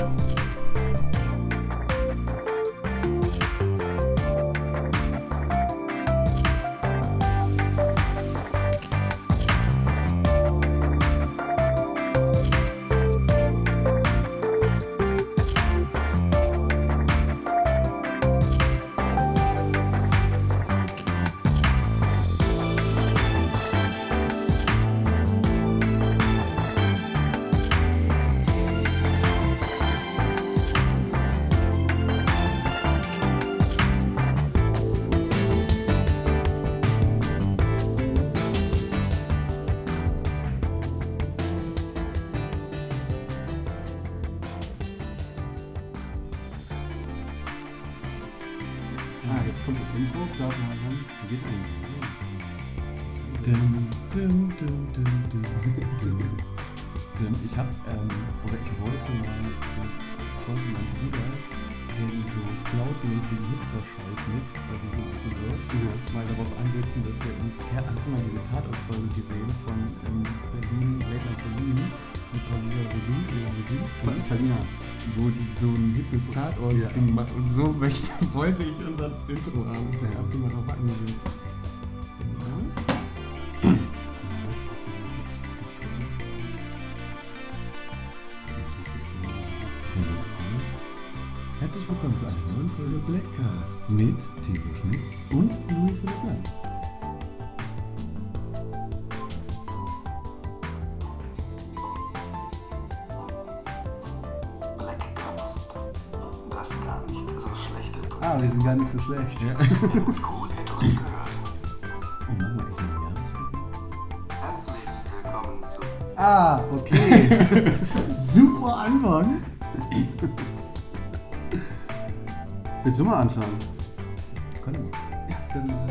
hat und ja. das Und so möchte, wollte ich unser Intro haben. Ich ja. immer drauf angesetzt. Was? Herzlich willkommen zu einer neuen Folge Blackcast mit Theo Schmitz und Ah, wir sind gar nicht so schlecht. Helmut Kohl hätte uns gehört. Oh, machen wir echt einen Jahresrückblick? Herzlich willkommen zu Ah, okay. Super Anfang. Willst du mal anfangen? Können wir. Ja, dann.